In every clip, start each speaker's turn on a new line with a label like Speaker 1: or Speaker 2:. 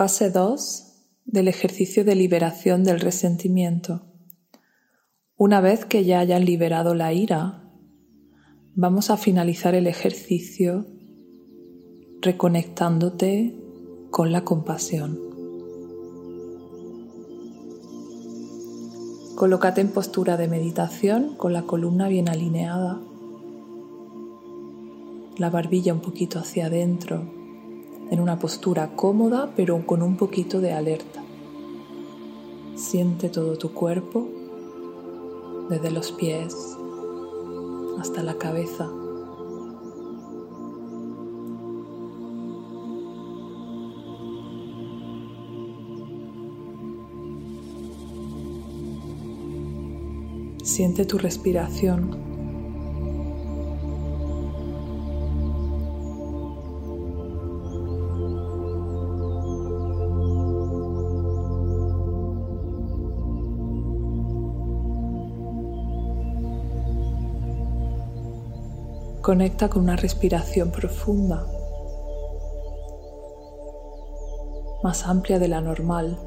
Speaker 1: Fase 2 del ejercicio de liberación del resentimiento. Una vez que ya hayas liberado la ira, vamos a finalizar el ejercicio reconectándote con la compasión. Colócate en postura de meditación con la columna bien alineada, la barbilla un poquito hacia adentro en una postura cómoda pero con un poquito de alerta. Siente todo tu cuerpo, desde los pies hasta la cabeza. Siente tu respiración Conecta con una respiración profunda, más amplia de la normal.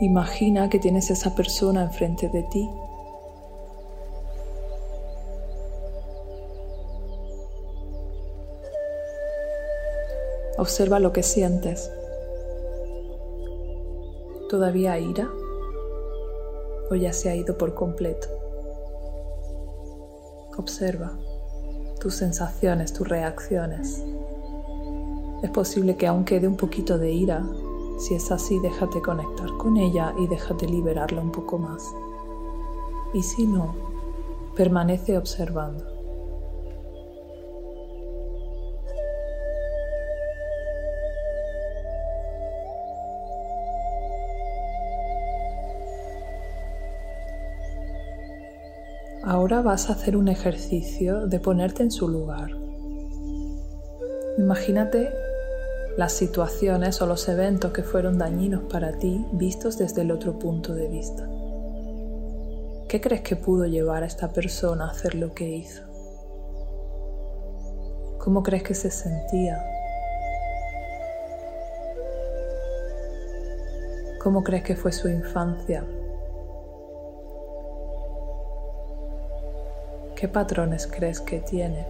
Speaker 1: Imagina que tienes esa persona enfrente de ti. Observa lo que sientes todavía ira o ya se ha ido por completo. Observa tus sensaciones, tus reacciones. Es posible que aún quede un poquito de ira. Si es así, déjate conectar con ella y déjate liberarla un poco más. Y si no, permanece observando. Ahora vas a hacer un ejercicio de ponerte en su lugar. Imagínate las situaciones o los eventos que fueron dañinos para ti vistos desde el otro punto de vista. ¿Qué crees que pudo llevar a esta persona a hacer lo que hizo? ¿Cómo crees que se sentía? ¿Cómo crees que fue su infancia? ¿Qué patrones crees que tiene?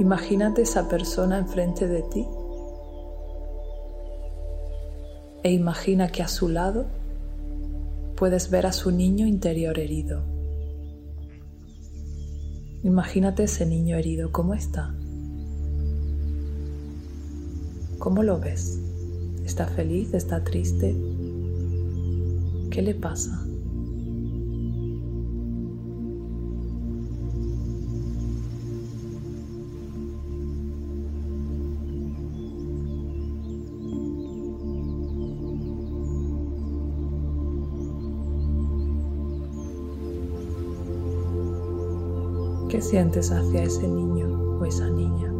Speaker 1: Imagínate esa persona enfrente de ti e imagina que a su lado puedes ver a su niño interior herido. Imagínate ese niño herido, ¿cómo está? ¿Cómo lo ves? ¿Está feliz? ¿Está triste? ¿Qué le pasa? ¿Qué sientes hacia ese niño o esa niña?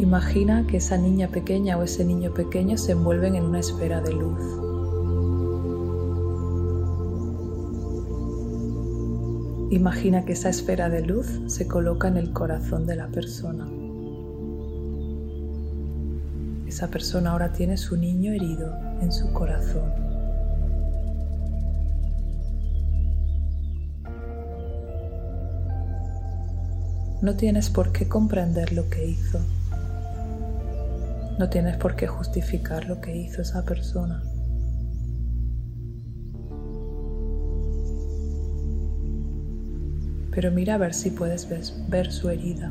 Speaker 1: Imagina que esa niña pequeña o ese niño pequeño se envuelven en una esfera de luz. Imagina que esa esfera de luz se coloca en el corazón de la persona. Esa persona ahora tiene su niño herido en su corazón. No tienes por qué comprender lo que hizo. No tienes por qué justificar lo que hizo esa persona. Pero mira a ver si puedes ver su herida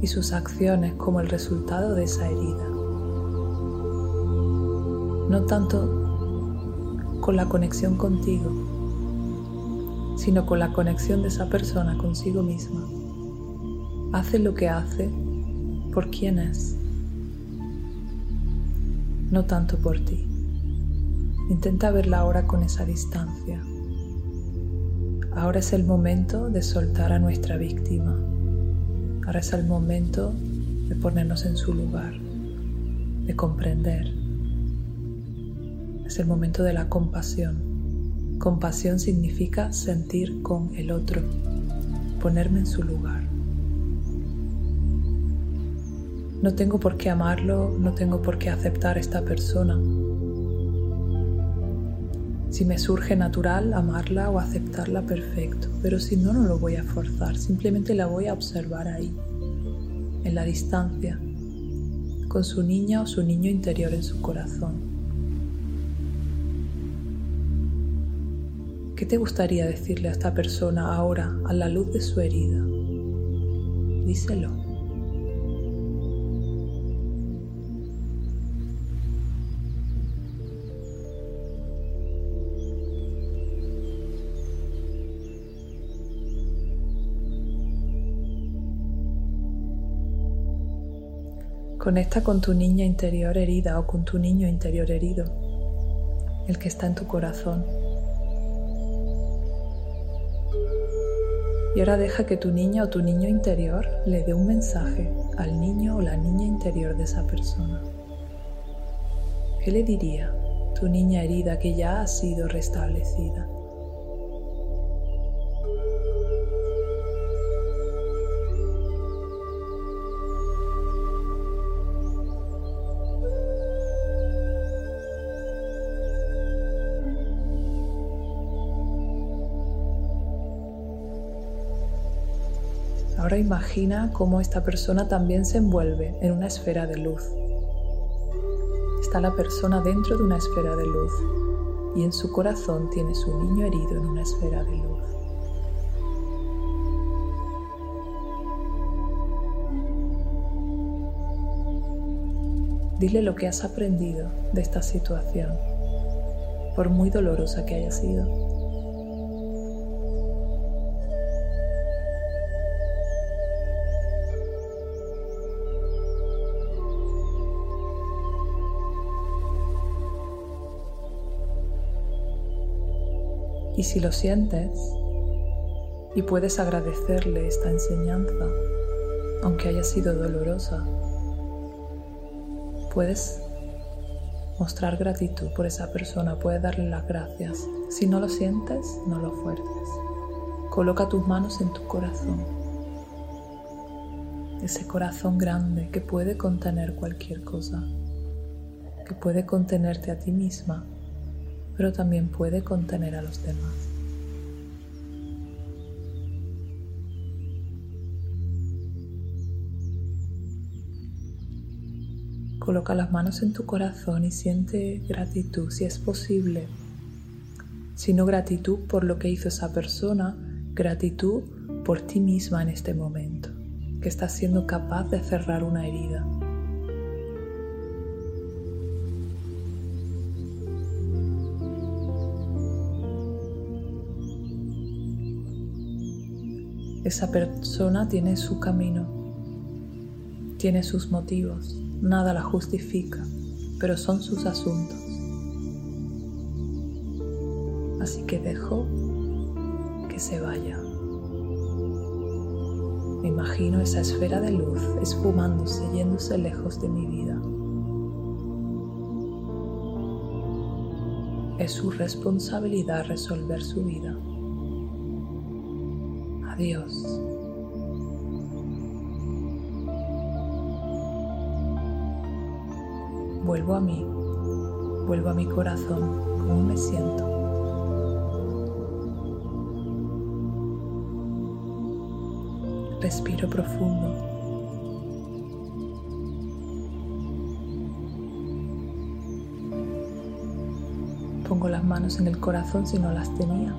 Speaker 1: y sus acciones como el resultado de esa herida. No tanto con la conexión contigo, sino con la conexión de esa persona consigo misma hace lo que hace por quién es, no tanto por ti. Intenta verla ahora con esa distancia. Ahora es el momento de soltar a nuestra víctima. Ahora es el momento de ponernos en su lugar, de comprender. Es el momento de la compasión. Compasión significa sentir con el otro, ponerme en su lugar. No tengo por qué amarlo, no tengo por qué aceptar esta persona. Si me surge natural amarla o aceptarla, perfecto, pero si no, no lo voy a forzar, simplemente la voy a observar ahí, en la distancia, con su niña o su niño interior en su corazón. ¿Qué te gustaría decirle a esta persona ahora a la luz de su herida? Díselo. Conecta con tu niña interior herida o con tu niño interior herido, el que está en tu corazón. Y ahora deja que tu niña o tu niño interior le dé un mensaje al niño o la niña interior de esa persona. ¿Qué le diría tu niña herida que ya ha sido restablecida? Imagina cómo esta persona también se envuelve en una esfera de luz. Está la persona dentro de una esfera de luz y en su corazón tiene su niño herido en una esfera de luz. Dile lo que has aprendido de esta situación, por muy dolorosa que haya sido. Y si lo sientes y puedes agradecerle esta enseñanza, aunque haya sido dolorosa, puedes mostrar gratitud por esa persona, puedes darle las gracias. Si no lo sientes, no lo fuerces. Coloca tus manos en tu corazón. Ese corazón grande que puede contener cualquier cosa, que puede contenerte a ti misma pero también puede contener a los demás. Coloca las manos en tu corazón y siente gratitud si es posible. Si no gratitud por lo que hizo esa persona, gratitud por ti misma en este momento, que estás siendo capaz de cerrar una herida. Esa persona tiene su camino, tiene sus motivos, nada la justifica, pero son sus asuntos. Así que dejo que se vaya. Me imagino esa esfera de luz esfumándose, yéndose lejos de mi vida. Es su responsabilidad resolver su vida. Dios. Vuelvo a mí, vuelvo a mi corazón, cómo me siento. Respiro profundo. Pongo las manos en el corazón si no las tenía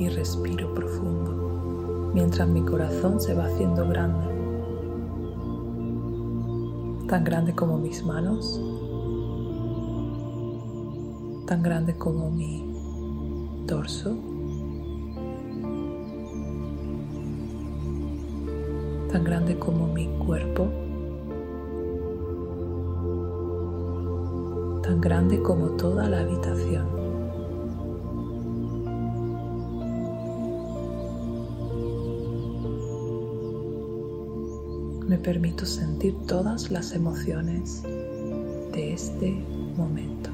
Speaker 1: y respiro profundo mientras mi corazón se va haciendo grande, tan grande como mis manos, tan grande como mi torso, tan grande como mi cuerpo, tan grande como toda la habitación. Me permito sentir todas las emociones de este momento.